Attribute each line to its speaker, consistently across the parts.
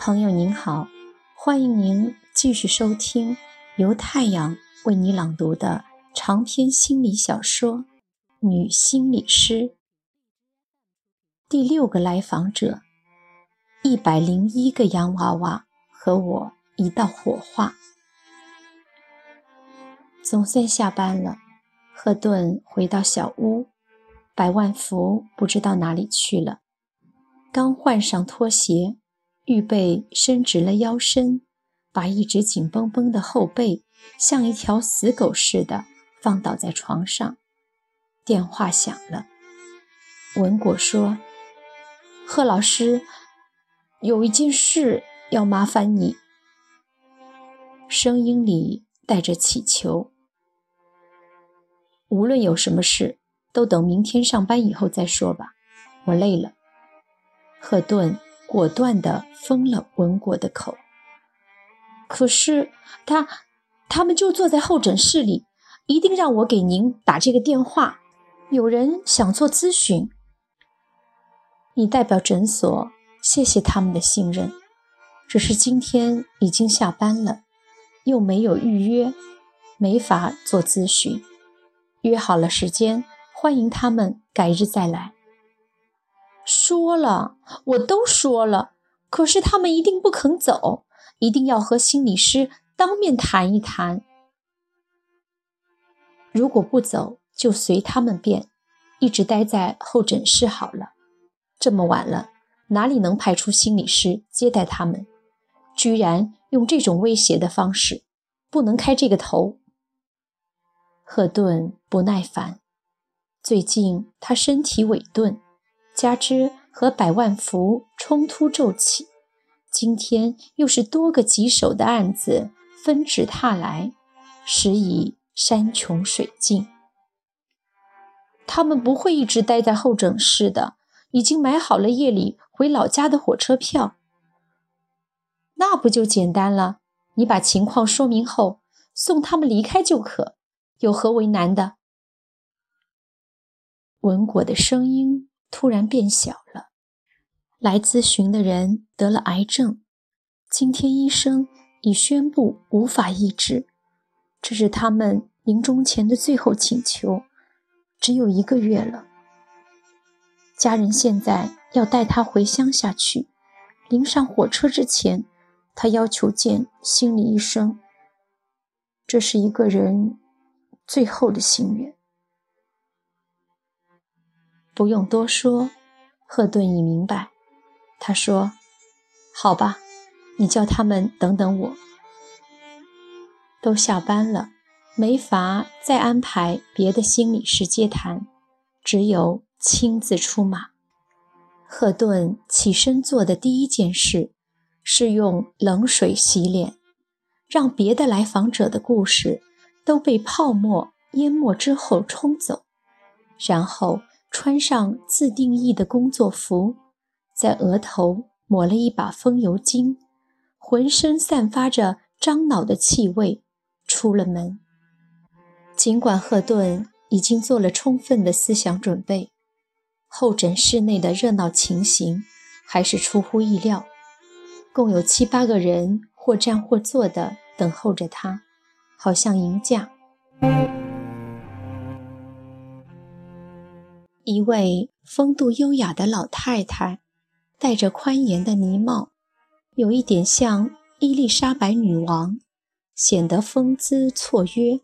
Speaker 1: 朋友您好，欢迎您继续收听由太阳为你朗读的长篇心理小说《女心理师》第六个来访者，一百零一个洋娃娃和我一道火化。总算下班了，赫顿回到小屋，百万福不知道哪里去了，刚换上拖鞋。预备伸直了腰身，把一直紧绷绷的后背像一条死狗似的放倒在床上。电话响了，文果说：“贺老师，有一件事要麻烦你。”声音里带着乞求。无论有什么事，都等明天上班以后再说吧，我累了。贺顿。果断地封了文果的口。可是他，他们就坐在候诊室里，一定让我给您打这个电话。有人想做咨询，你代表诊所谢谢他们的信任。只是今天已经下班了，又没有预约，没法做咨询。约好了时间，欢迎他们改日再来。说了，我都说了，可是他们一定不肯走，一定要和心理师当面谈一谈。如果不走，就随他们便，一直待在候诊室好了。这么晚了，哪里能派出心理师接待他们？居然用这种威胁的方式，不能开这个头。赫顿不耐烦，最近他身体萎顿。加之和百万福冲突骤起，今天又是多个棘手的案子纷至沓来，时以山穷水尽。他们不会一直待在候诊室的，已经买好了夜里回老家的火车票。那不就简单了？你把情况说明后，送他们离开就可，有何为难的？文果的声音。突然变小了。来咨询的人得了癌症，今天医生已宣布无法医治，这是他们临终前的最后请求。只有一个月了，家人现在要带他回乡下去。临上火车之前，他要求见心理医生。这是一个人最后的心愿。不用多说，赫顿已明白。他说：“好吧，你叫他们等等我。”都下班了，没法再安排别的心理师接谈，只有亲自出马。赫顿起身做的第一件事是用冷水洗脸，让别的来访者的故事都被泡沫淹没之后冲走，然后。穿上自定义的工作服，在额头抹了一把风油精，浑身散发着樟脑的气味，出了门。尽管赫顿已经做了充分的思想准备，候诊室内的热闹情形还是出乎意料。共有七八个人或站或坐的等候着他，好像迎驾。一位风度优雅的老太太，戴着宽檐的呢帽，有一点像伊丽莎白女王，显得风姿绰约。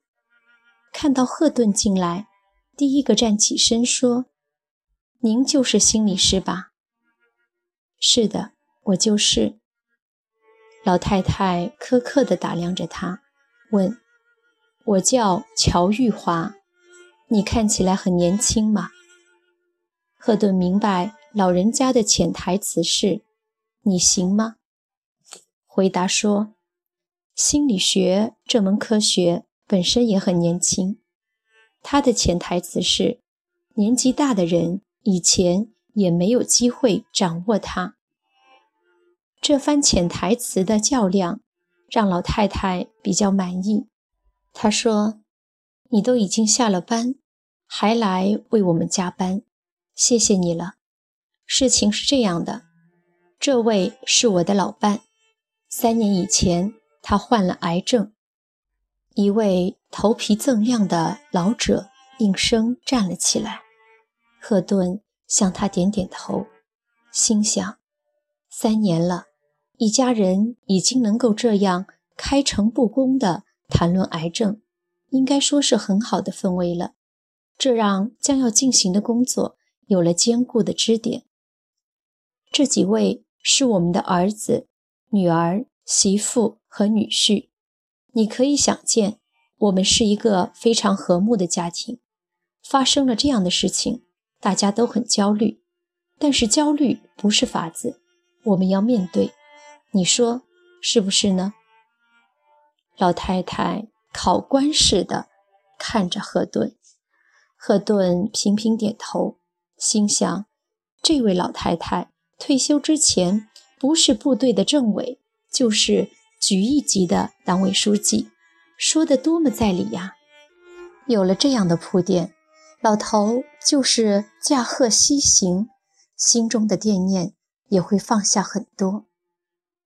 Speaker 1: 看到赫顿进来，第一个站起身说：“您就是心理师吧？”“是的，我就是。”老太太苛刻地打量着他，问：“我叫乔玉华，你看起来很年轻嘛？”赫顿明白老人家的潜台词是：“你行吗？”回答说：“心理学这门科学本身也很年轻。”他的潜台词是：年纪大的人以前也没有机会掌握它。这番潜台词的较量让老太太比较满意。她说：“你都已经下了班，还来为我们加班，谢谢你了。事情是这样的，这位是我的老伴。三年以前，他患了癌症。”一位头皮锃亮的老者应声站了起来。赫顿向他点点头，心想：三年了。一家人已经能够这样开诚布公地谈论癌症，应该说是很好的氛围了。这让将要进行的工作有了坚固的支点。这几位是我们的儿子、女儿、媳妇和女婿。你可以想见，我们是一个非常和睦的家庭。发生了这样的事情，大家都很焦虑，但是焦虑不是法子，我们要面对。你说是不是呢？老太太考官似的看着赫顿，赫顿频频点头，心想：这位老太太退休之前不是部队的政委，就是局一级的党委书记，说的多么在理呀！有了这样的铺垫，老头就是驾鹤西行，心中的惦念也会放下很多。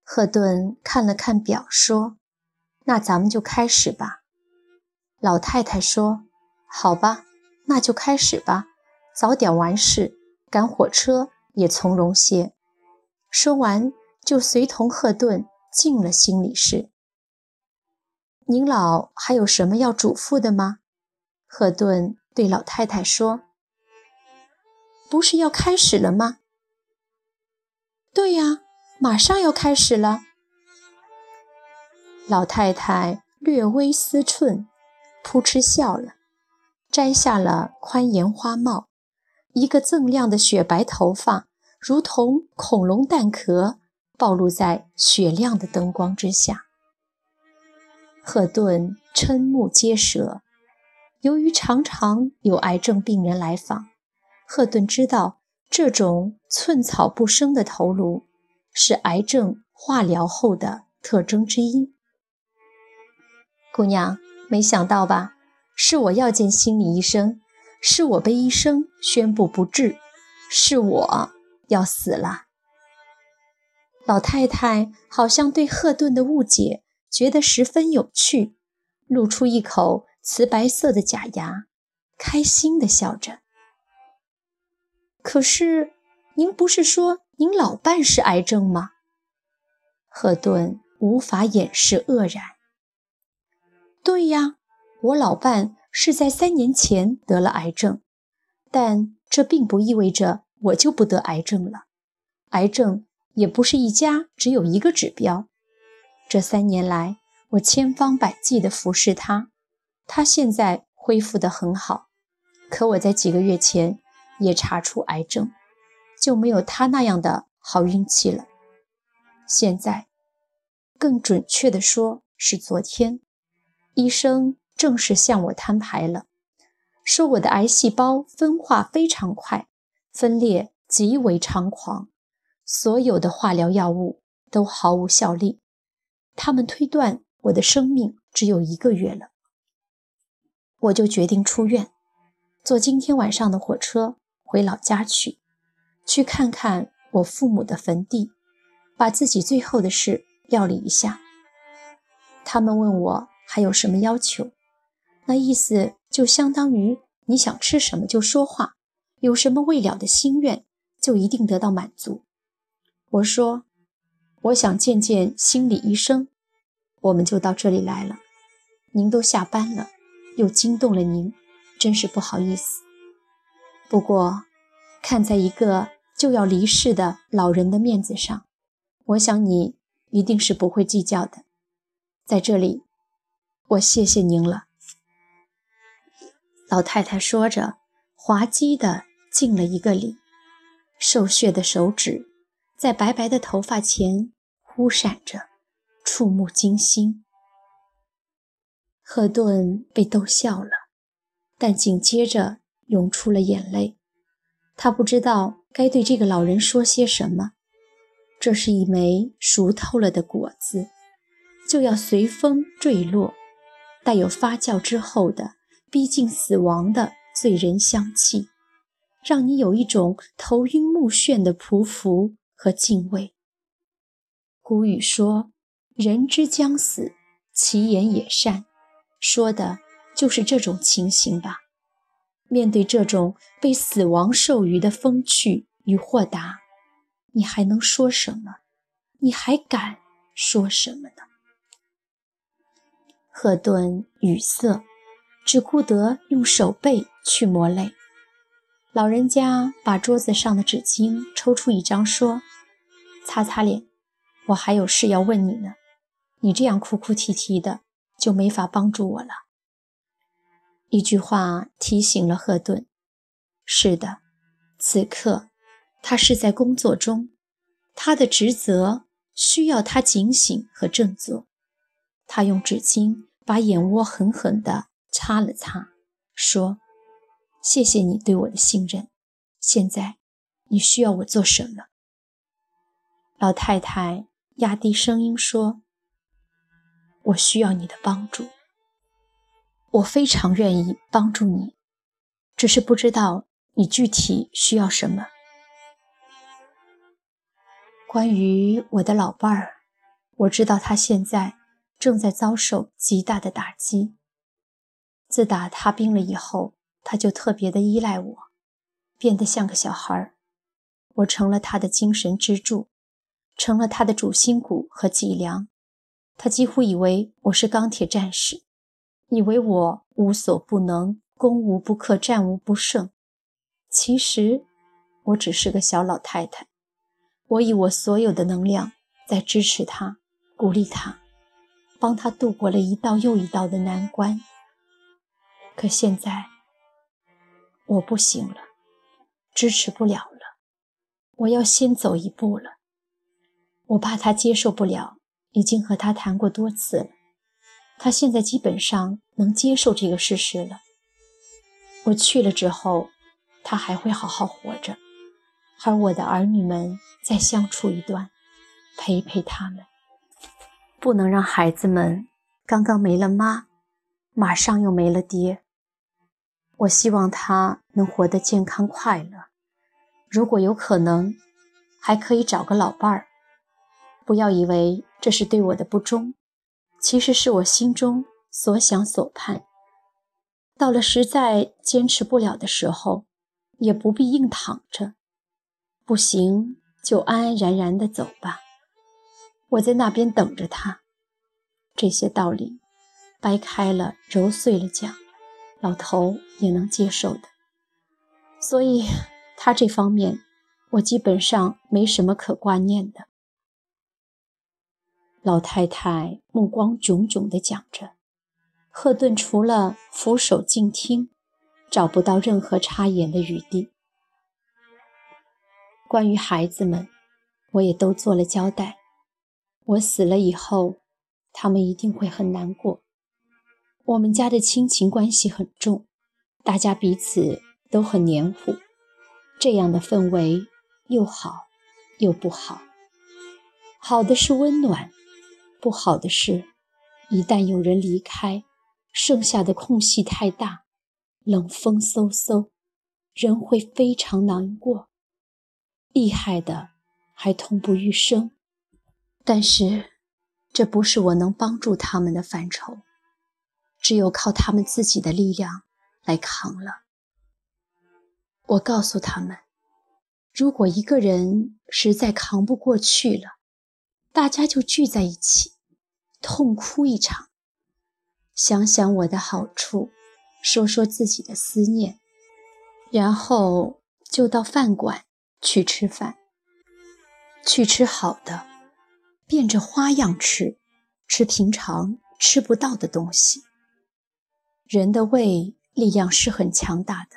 Speaker 1: 赫顿看了看表，说：“那咱们就开始吧。”老太太说：“好吧，那就开始吧，早点完事，赶火车也从容些。”说完，就随同赫顿进了心理室。“您老还有什么要嘱咐的吗？”赫顿对老太太说。“不是要开始了吗？”“对呀。”马上要开始了。老太太略微思忖，扑哧笑了，摘下了宽檐花帽，一个锃亮的雪白头发如同恐龙蛋壳，暴露在雪亮的灯光之下。赫顿瞠目结舌，由于常常有癌症病人来访，赫顿知道这种寸草不生的头颅。是癌症化疗后的特征之一。姑娘，没想到吧？是我要见心理医生，是我被医生宣布不治，是我要死了。老太太好像对赫顿的误解觉得十分有趣，露出一口瓷白色的假牙，开心地笑着。可是，您不是说？您老伴是癌症吗？赫顿无法掩饰愕然。对呀，我老伴是在三年前得了癌症，但这并不意味着我就不得癌症了。癌症也不是一家只有一个指标。这三年来，我千方百计地服侍他，他现在恢复得很好。可我在几个月前也查出癌症。就没有他那样的好运气了。现在，更准确的说是昨天，医生正式向我摊牌了，说我的癌细胞分化非常快，分裂极为猖狂，所有的化疗药物都毫无效力。他们推断我的生命只有一个月了。我就决定出院，坐今天晚上的火车回老家去。去看看我父母的坟地，把自己最后的事料理一下。他们问我还有什么要求，那意思就相当于你想吃什么就说话，有什么未了的心愿就一定得到满足。我说我想见见心理医生，我们就到这里来了。您都下班了，又惊动了您，真是不好意思。不过看在一个。就要离世的老人的面子上，我想你一定是不会计较的。在这里，我谢谢您了。老太太说着，滑稽地敬了一个礼，瘦削的手指在白白的头发前忽闪着，触目惊心。赫顿被逗笑了，但紧接着涌出了眼泪。他不知道。该对这个老人说些什么。这是一枚熟透了的果子，就要随风坠落，带有发酵之后的逼近死亡的醉人香气，让你有一种头晕目眩的匍匐和敬畏。古语说：“人之将死，其言也善。”说的就是这种情形吧。面对这种被死亡授予的风趣与豁达。你还能说什么？你还敢说什么呢？赫顿语塞，只顾得用手背去抹泪。老人家把桌子上的纸巾抽出一张，说：“擦擦脸，我还有事要问你呢。你这样哭哭啼啼的，就没法帮助我了。”一句话提醒了赫顿：“是的，此刻。”他是在工作中，他的职责需要他警醒和振作。他用纸巾把眼窝狠狠地擦了擦，说：“谢谢你对我的信任。现在，你需要我做什么？”老太太压低声音说：“我需要你的帮助。我非常愿意帮助你，只是不知道你具体需要什么。”关于我的老伴儿，我知道他现在正在遭受极大的打击。自打他病了以后，他就特别的依赖我，变得像个小孩儿。我成了他的精神支柱，成了他的主心骨和脊梁。他几乎以为我是钢铁战士，以为我无所不能，攻无不克，战无不胜。其实，我只是个小老太太。我以我所有的能量在支持他，鼓励他，帮他度过了一道又一道的难关。可现在我不行了，支持不了了，我要先走一步了。我怕他接受不了，已经和他谈过多次了，他现在基本上能接受这个事实了。我去了之后，他还会好好活着。而我的儿女们再相处一段，陪陪他们，不能让孩子们刚刚没了妈，马上又没了爹。我希望他能活得健康快乐，如果有可能，还可以找个老伴儿。不要以为这是对我的不忠，其实是我心中所想所盼。到了实在坚持不了的时候，也不必硬躺着。不行，就安安然然的走吧。我在那边等着他。这些道理，掰开了揉碎了讲，老头也能接受的。所以，他这方面，我基本上没什么可挂念的。老太太目光炯炯地讲着，赫顿除了俯首静听，找不到任何插言的余地。关于孩子们，我也都做了交代。我死了以后，他们一定会很难过。我们家的亲情关系很重，大家彼此都很黏糊，这样的氛围又好又不好。好的是温暖，不好的是，一旦有人离开，剩下的空隙太大，冷风嗖嗖，人会非常难过。厉害的还痛不欲生，但是这不是我能帮助他们的范畴，只有靠他们自己的力量来扛了。我告诉他们，如果一个人实在扛不过去了，大家就聚在一起，痛哭一场，想想我的好处，说说自己的思念，然后就到饭馆。去吃饭，去吃好的，变着花样吃，吃平常吃不到的东西。人的胃力量是很强大的，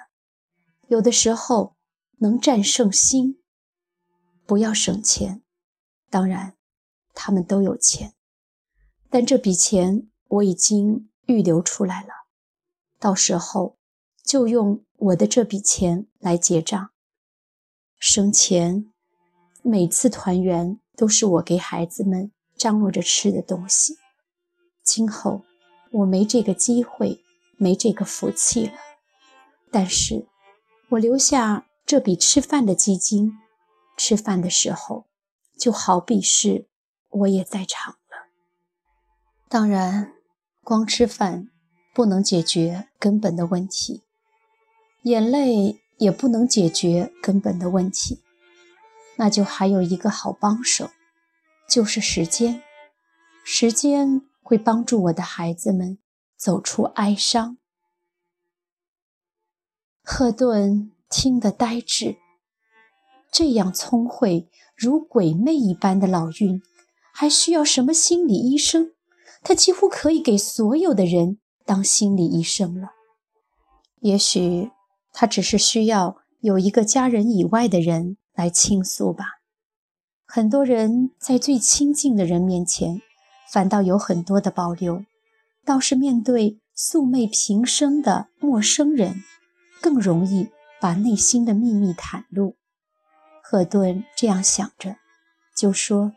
Speaker 1: 有的时候能战胜心。不要省钱，当然，他们都有钱，但这笔钱我已经预留出来了，到时候就用我的这笔钱来结账。生前每次团圆都是我给孩子们张罗着吃的东西。今后我没这个机会，没这个福气了。但是，我留下这笔吃饭的基金，吃饭的时候，就好比是我也在场了。当然，光吃饭不能解决根本的问题，眼泪也不能解决根本的问题，那就还有一个好帮手，就是时间。时间会帮助我的孩子们走出哀伤。赫顿听得呆滞，这样聪慧如鬼魅一般的老妪，还需要什么心理医生？他几乎可以给所有的人当心理医生了。也许他只是需要有一个家人以外的人来倾诉吧。很多人在最亲近的人面前，反倒有很多的保留，倒是面对素昧平生的陌生人。更容易把内心的秘密袒露。赫顿这样想着，就说：“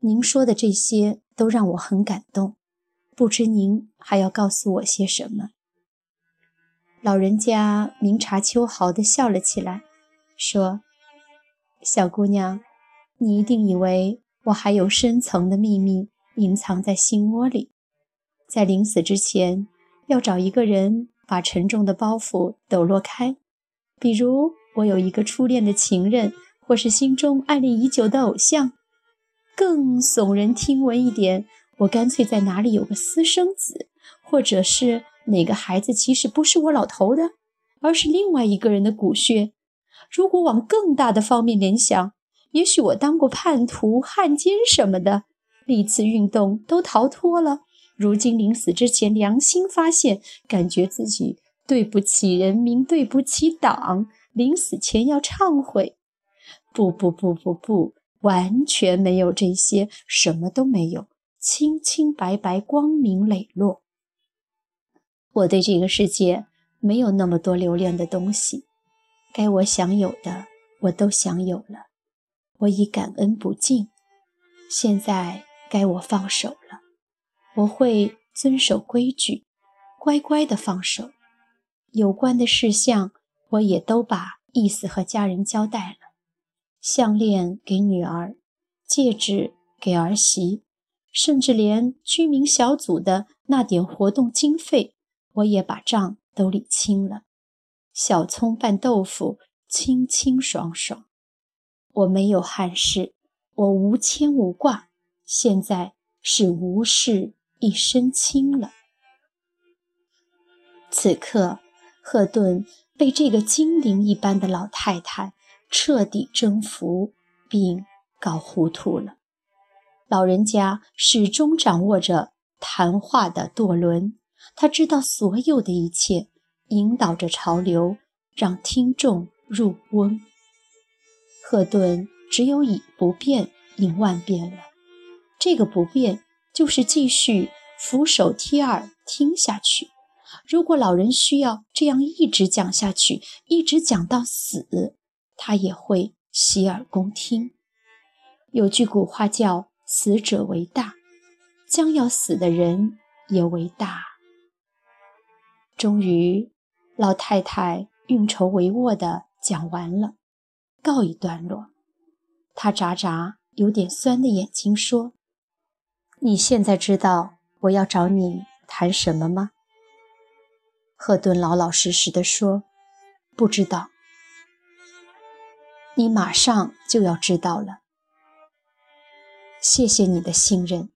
Speaker 1: 您说的这些都让我很感动，不知您还要告诉我些什么？”老人家明察秋毫地笑了起来，说：“小姑娘，你一定以为我还有深层的秘密隐藏在心窝里，在临死之前要找一个人。”把沉重的包袱抖落开，比如我有一个初恋的情人，或是心中暗恋已久的偶像。更耸人听闻一点，我干脆在哪里有个私生子，或者是哪个孩子其实不是我老头的，而是另外一个人的骨血。如果往更大的方面联想，也许我当过叛徒、汉奸什么的，历次运动都逃脱了。如今临死之前，良心发现，感觉自己对不起人民，对不起党，临死前要忏悔。不不不不不，完全没有这些，什么都没有，清清白白，光明磊落。我对这个世界没有那么多留恋的东西，该我享有的我都享有了，我已感恩不尽。现在该我放手了。我会遵守规矩，乖乖地放手。有关的事项，我也都把意思和家人交代了。项链给女儿，戒指给儿媳，甚至连居民小组的那点活动经费，我也把账都理清了。小葱拌豆腐，清清爽爽。我没有憾事，我无牵无挂。现在是无事。一身轻了。此刻，赫顿被这个精灵一般的老太太彻底征服，并搞糊涂了。老人家始终掌握着谈话的舵轮，他知道所有的一切，引导着潮流，让听众入瓮。赫顿只有以不变应万变了。这个不变。就是继续俯首帖耳听下去。如果老人需要这样一直讲下去，一直讲到死，他也会洗耳恭听。有句古话叫“死者为大”，将要死的人也为大。终于，老太太运筹帷幄地讲完了，告一段落。她眨眨有点酸的眼睛说。你现在知道我要找你谈什么吗？赫顿老老实实地说：“不知道。”你马上就要知道了。谢谢你的信任。